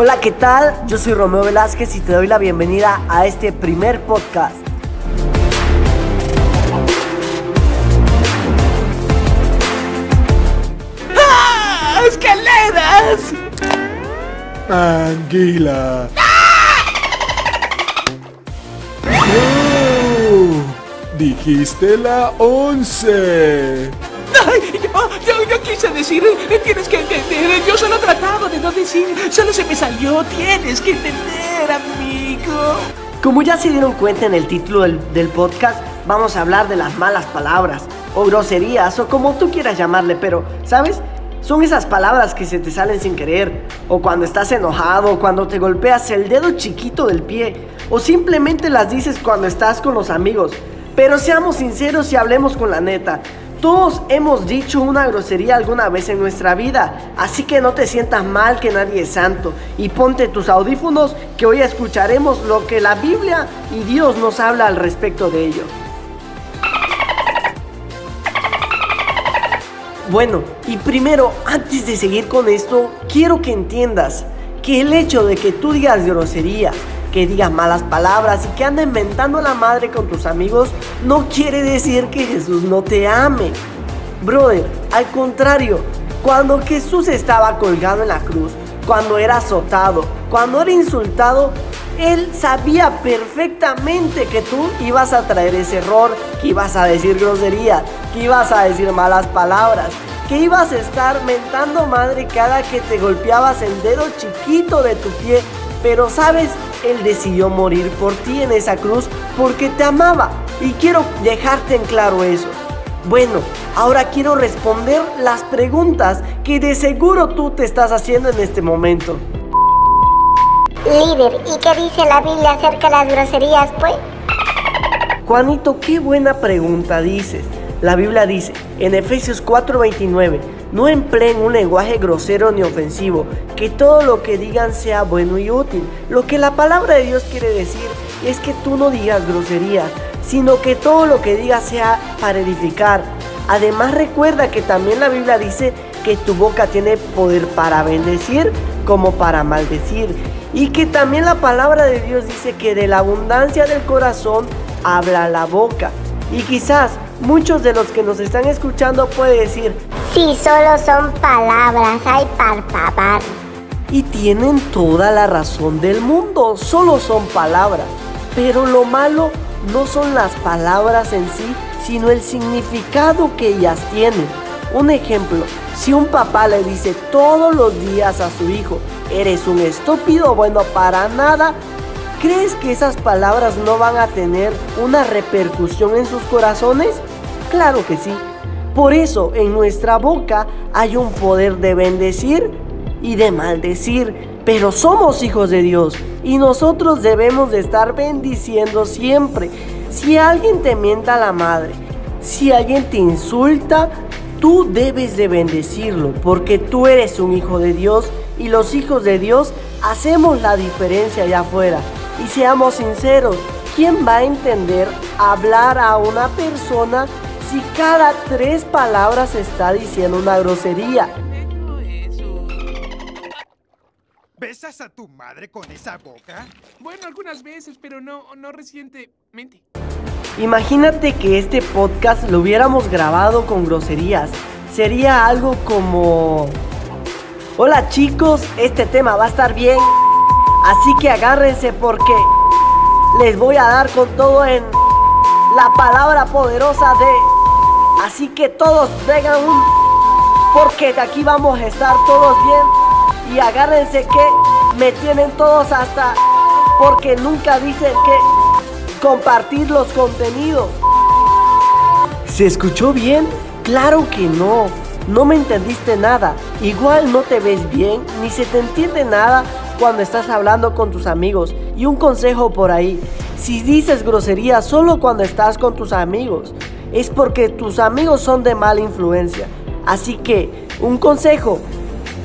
Hola, ¿qué tal? Yo soy Romeo Velázquez y te doy la bienvenida a este primer podcast. ¡Ah! ¡Escaleras! Anguila. Oh, dijiste la once. Yo, yo, yo quise decir, eh, tienes que entender, yo solo trataba de no decir, solo se me salió, tienes que entender, amigo. Como ya se dieron cuenta en el título del, del podcast, vamos a hablar de las malas palabras, o groserías, o como tú quieras llamarle, pero, ¿sabes? Son esas palabras que se te salen sin querer, o cuando estás enojado, o cuando te golpeas el dedo chiquito del pie, o simplemente las dices cuando estás con los amigos. Pero seamos sinceros y hablemos con la neta. Todos hemos dicho una grosería alguna vez en nuestra vida, así que no te sientas mal que nadie es santo y ponte tus audífonos que hoy escucharemos lo que la Biblia y Dios nos habla al respecto de ello. Bueno, y primero, antes de seguir con esto, quiero que entiendas que el hecho de que tú digas groserías, que digas malas palabras y que andes inventando la madre con tus amigos, no quiere decir que Jesús no te ame. Brother, al contrario, cuando Jesús estaba colgado en la cruz, cuando era azotado, cuando era insultado, Él sabía perfectamente que tú ibas a traer ese error, que ibas a decir groserías, que ibas a decir malas palabras, que ibas a estar mentando madre cada que te golpeabas el dedo chiquito de tu pie. Pero sabes, Él decidió morir por ti en esa cruz porque te amaba. Y quiero dejarte en claro eso. Bueno, ahora quiero responder las preguntas que de seguro tú te estás haciendo en este momento. Líder, ¿y qué dice la Biblia acerca de las groserías, pues? Juanito, qué buena pregunta dices. La Biblia dice en Efesios 4:29, no empleen un lenguaje grosero ni ofensivo, que todo lo que digan sea bueno y útil. Lo que la palabra de Dios quiere decir es que tú no digas groserías, sino que todo lo que digas sea para edificar. Además recuerda que también la Biblia dice que tu boca tiene poder para bendecir como para maldecir. Y que también la palabra de Dios dice que de la abundancia del corazón habla la boca. Y quizás muchos de los que nos están escuchando pueden decir, Sí, solo son palabras, ay, par favor. y tienen toda la razón del mundo, solo son palabras. Pero lo malo no son las palabras en sí, sino el significado que ellas tienen. Un ejemplo, si un papá le dice todos los días a su hijo, eres un estúpido, bueno, para nada, ¿crees que esas palabras no van a tener una repercusión en sus corazones? Claro que sí. Por eso en nuestra boca hay un poder de bendecir y de maldecir. Pero somos hijos de Dios y nosotros debemos de estar bendiciendo siempre. Si alguien te mienta a la madre, si alguien te insulta, tú debes de bendecirlo porque tú eres un hijo de Dios y los hijos de Dios hacemos la diferencia allá afuera. Y seamos sinceros, ¿quién va a entender hablar a una persona si cada tres palabras está diciendo una grosería? ¿Besas a tu madre con esa boca? Bueno, algunas veces, pero no, no recientemente. Imagínate que este podcast lo hubiéramos grabado con groserías. Sería algo como... Hola chicos, este tema va a estar bien. Así que agárrense porque les voy a dar con todo en la palabra poderosa de... Así que todos vengan un... Porque de aquí vamos a estar todos bien. Y agárrense que me tienen todos hasta... Porque nunca dicen que compartir los contenidos. ¿Se escuchó bien? Claro que no. No me entendiste nada. Igual no te ves bien, ni se te entiende nada cuando estás hablando con tus amigos. Y un consejo por ahí. Si dices grosería solo cuando estás con tus amigos, es porque tus amigos son de mala influencia. Así que, un consejo.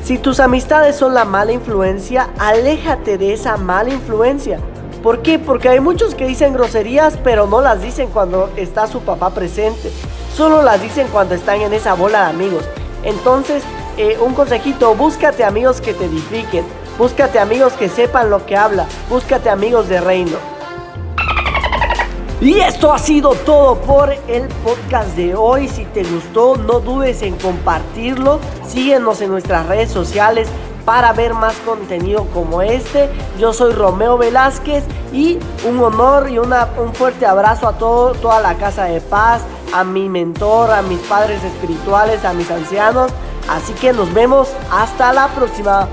Si tus amistades son la mala influencia, aléjate de esa mala influencia. ¿Por qué? Porque hay muchos que dicen groserías, pero no las dicen cuando está su papá presente. Solo las dicen cuando están en esa bola de amigos. Entonces, eh, un consejito, búscate amigos que te edifiquen. Búscate amigos que sepan lo que habla. Búscate amigos de reino. Y esto ha sido todo por el podcast de hoy. Si te gustó, no dudes en compartirlo. Síguenos en nuestras redes sociales para ver más contenido como este. Yo soy Romeo Velázquez y un honor y un fuerte abrazo a todo, toda la Casa de Paz, a mi mentor, a mis padres espirituales, a mis ancianos. Así que nos vemos hasta la próxima.